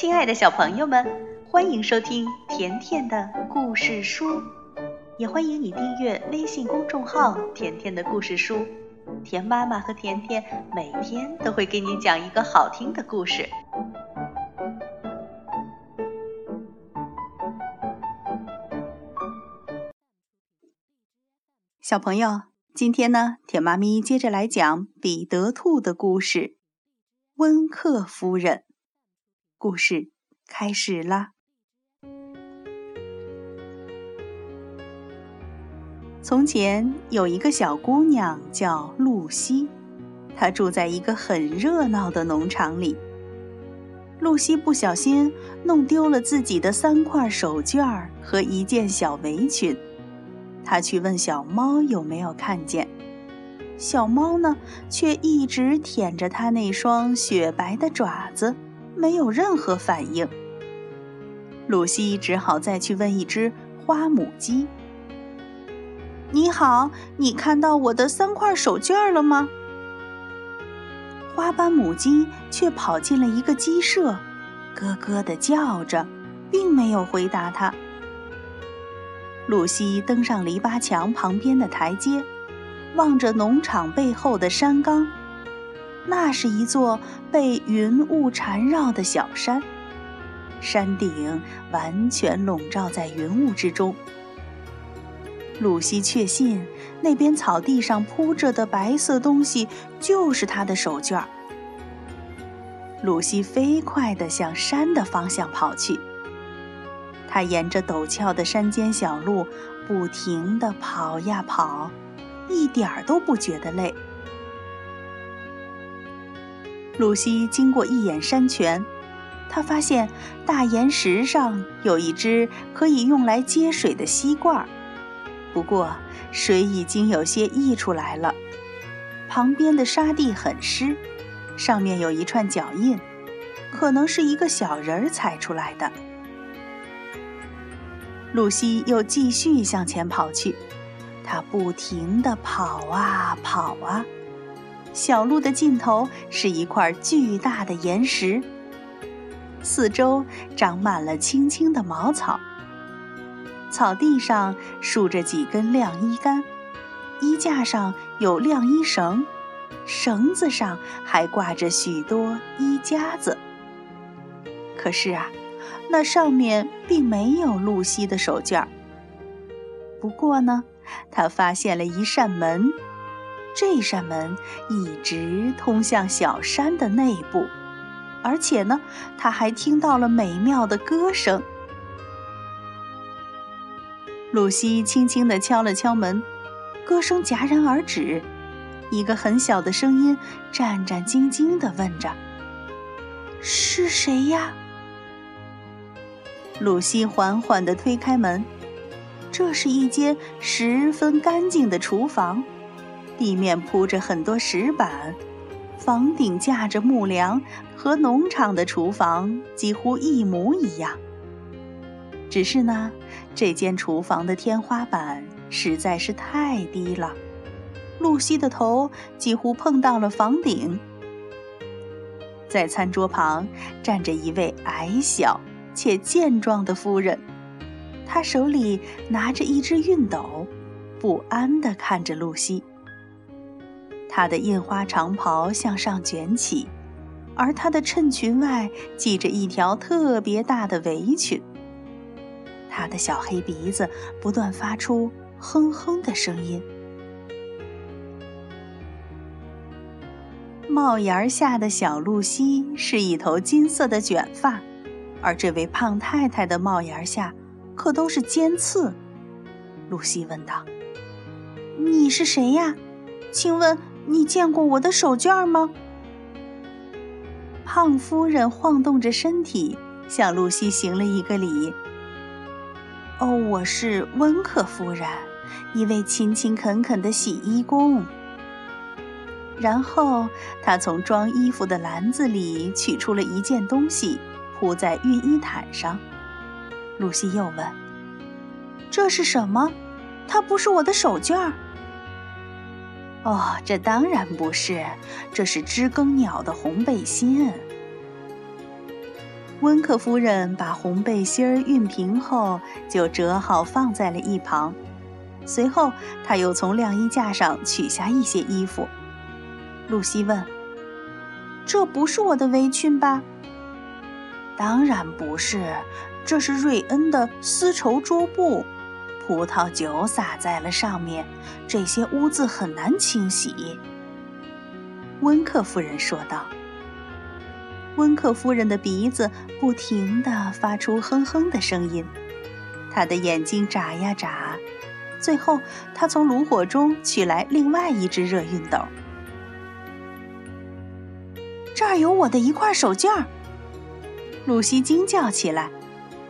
亲爱的小朋友们，欢迎收听甜甜的故事书，也欢迎你订阅微信公众号“甜甜的故事书”。甜妈妈和甜甜每天都会给你讲一个好听的故事。小朋友，今天呢，甜妈咪接着来讲彼得兔的故事。温克夫人。故事开始啦！从前有一个小姑娘叫露西，她住在一个很热闹的农场里。露西不小心弄丢了自己的三块手绢和一件小围裙，她去问小猫有没有看见，小猫呢却一直舔着它那双雪白的爪子。没有任何反应，露西只好再去问一只花母鸡：“你好，你看到我的三块手绢了吗？”花斑母鸡却跑进了一个鸡舍，咯咯地叫着，并没有回答他。露西登上篱笆墙旁边的台阶，望着农场背后的山岗。那是一座被云雾缠绕的小山，山顶完全笼罩在云雾之中。露西确信，那边草地上铺着的白色东西就是她的手绢儿。露西飞快地向山的方向跑去，她沿着陡峭的山间小路不停地跑呀跑，一点儿都不觉得累。露西经过一眼山泉，她发现大岩石上有一只可以用来接水的吸罐，不过水已经有些溢出来了。旁边的沙地很湿，上面有一串脚印，可能是一个小人儿踩出来的。露西又继续向前跑去，她不停地跑啊跑啊。小路的尽头是一块巨大的岩石，四周长满了青青的茅草。草地上竖着几根晾衣杆，衣架上有晾衣绳，绳子上还挂着许多衣夹子。可是啊，那上面并没有露西的手绢。不过呢，他发现了一扇门。这扇门一直通向小山的内部，而且呢，他还听到了美妙的歌声。露西轻轻地敲了敲门，歌声戛然而止。一个很小的声音战战兢兢地问着：“是谁呀？”露西缓缓地推开门，这是一间十分干净的厨房。地面铺着很多石板，房顶架着木梁，和农场的厨房几乎一模一样。只是呢，这间厨房的天花板实在是太低了，露西的头几乎碰到了房顶。在餐桌旁站着一位矮小且健壮的夫人，她手里拿着一只熨斗，不安地看着露西。她的印花长袍向上卷起，而她的衬裙外系着一条特别大的围裙。她的小黑鼻子不断发出哼哼的声音。帽檐下的小露西是一头金色的卷发，而这位胖太太的帽檐下可都是尖刺。露西问道：“你是谁呀？请问？”你见过我的手绢吗？胖夫人晃动着身体，向露西行了一个礼。哦，我是温克夫人，一位勤勤恳恳的洗衣工。然后，她从装衣服的篮子里取出了一件东西，铺在熨衣毯上。露西又问：“这是什么？它不是我的手绢。”哦，这当然不是，这是知更鸟的红背心。温克夫人把红背心儿熨平后，就折好放在了一旁。随后，她又从晾衣架上取下一些衣服。露西问：“这不是我的围裙吧？”“当然不是，这是瑞恩的丝绸桌布，葡萄酒洒在了上面，这些污渍很难清洗。”温克夫人说道。温克夫人的鼻子不停地发出哼哼的声音，她的眼睛眨呀眨。最后，她从炉火中取来另外一只热熨斗。这儿有我的一块手绢儿，露西惊叫起来，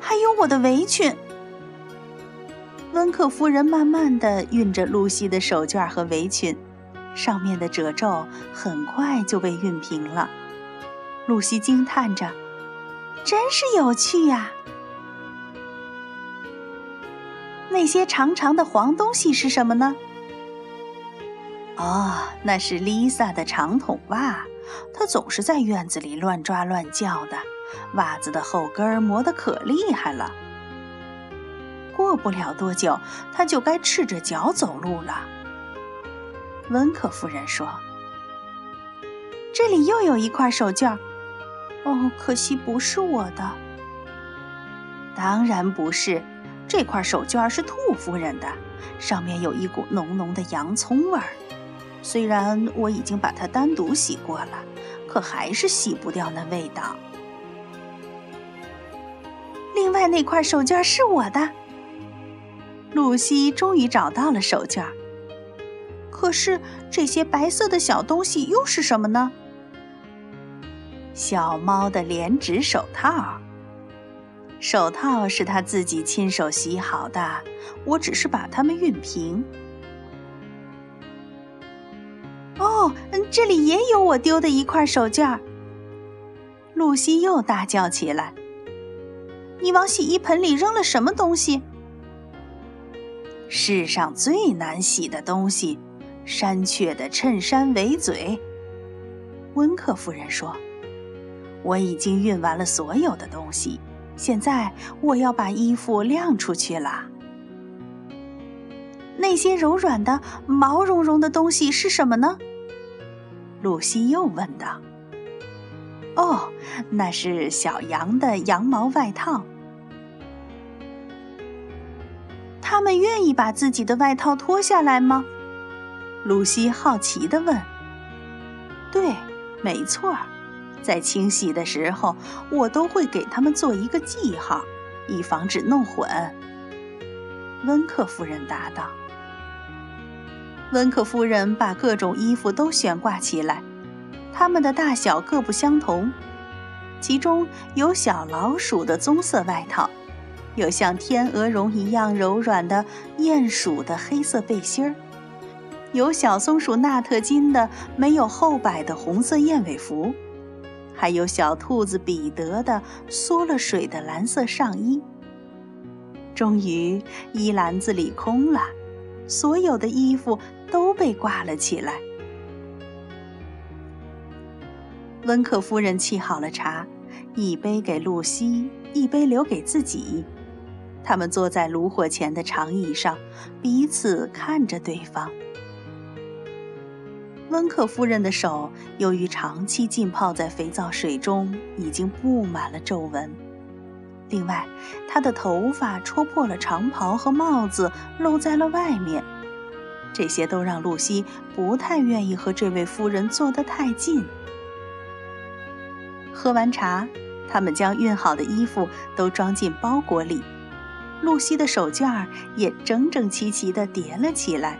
还有我的围裙。温克夫人慢慢地熨着露西的手绢和围裙，上面的褶皱很快就被熨平了。露西惊叹着：“真是有趣呀！那些长长的黄东西是什么呢？”“哦，那是丽萨的长筒袜，她总是在院子里乱抓乱叫的，袜子的后跟磨得可厉害了。过不了多久，他就该赤着脚走路了。”温克夫人说：“这里又有一块手绢。”哦，可惜不是我的。当然不是，这块手绢是兔夫人的，上面有一股浓浓的洋葱味儿。虽然我已经把它单独洗过了，可还是洗不掉那味道。另外那块手绢是我的。露西终于找到了手绢。可是这些白色的小东西又是什么呢？小猫的连指手套，手套是他自己亲手洗好的，我只是把它们熨平。哦，这里也有我丢的一块手绢。露西又大叫起来：“你往洗衣盆里扔了什么东西？”世上最难洗的东西——山雀的衬衫围嘴。温克夫人说。我已经运完了所有的东西，现在我要把衣服晾出去了。那些柔软的、毛茸茸的东西是什么呢？露西又问道。“哦，那是小羊的羊毛外套。他们愿意把自己的外套脱下来吗？”露西好奇地问。“对，没错。”在清洗的时候，我都会给他们做一个记号，以防止弄混。温克夫人答道。温克夫人把各种衣服都悬挂起来，它们的大小各不相同，其中有小老鼠的棕色外套，有像天鹅绒一样柔软的鼹鼠的黑色背心儿，有小松鼠纳特金的没有后摆的红色燕尾服。还有小兔子彼得的缩了水的蓝色上衣。终于，衣篮子里空了，所有的衣服都被挂了起来。温克夫人沏好了茶，一杯给露西，一杯留给自己。他们坐在炉火前的长椅上，彼此看着对方。温克夫人的手由于长期浸泡在肥皂水中，已经布满了皱纹。另外，她的头发戳破了长袍和帽子，露在了外面。这些都让露西不太愿意和这位夫人坐得太近。喝完茶，他们将熨好的衣服都装进包裹里，露西的手绢也整整齐齐地叠了起来，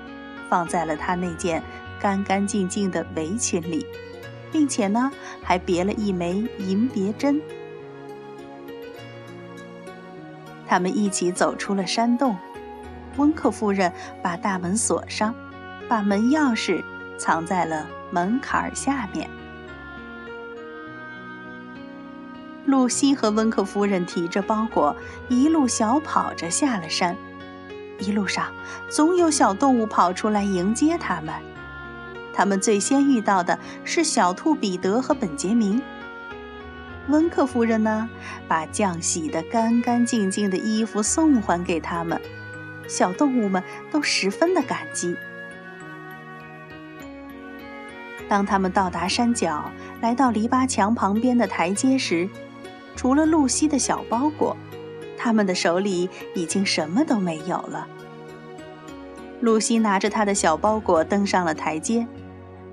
放在了她那件。干干净净的围裙里，并且呢，还别了一枚银别针。他们一起走出了山洞。温克夫人把大门锁上，把门钥匙藏在了门槛下面。露西和温克夫人提着包裹，一路小跑着下了山。一路上，总有小动物跑出来迎接他们。他们最先遇到的是小兔彼得和本杰明。温克夫人呢，把酱洗得干干净净的衣服送还给他们，小动物们都十分的感激。当他们到达山脚，来到篱笆墙旁边的台阶时，除了露西的小包裹，他们的手里已经什么都没有了。露西拿着她的小包裹登上了台阶。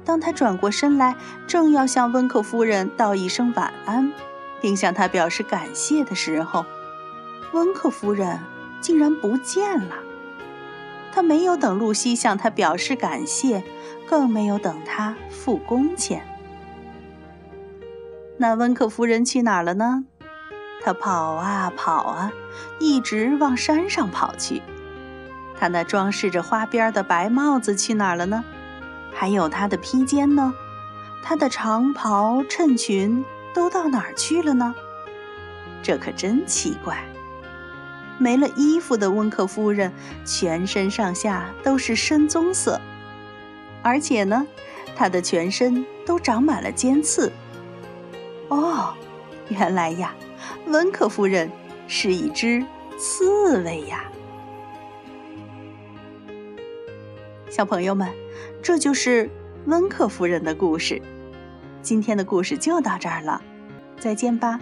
当他转过身来，正要向温克夫人道一声晚安，并向她表示感谢的时候，温克夫人竟然不见了。他没有等露西向他表示感谢，更没有等他付工钱。那温克夫人去哪儿了呢？她跑啊跑啊，一直往山上跑去。她那装饰着花边的白帽子去哪儿了呢？还有她的披肩呢？她的长袍、衬裙都到哪儿去了呢？这可真奇怪！没了衣服的温克夫人，全身上下都是深棕色，而且呢，她的全身都长满了尖刺。哦，原来呀，温克夫人是一只刺猬呀！小朋友们。这就是温克夫人的故事。今天的故事就到这儿了，再见吧。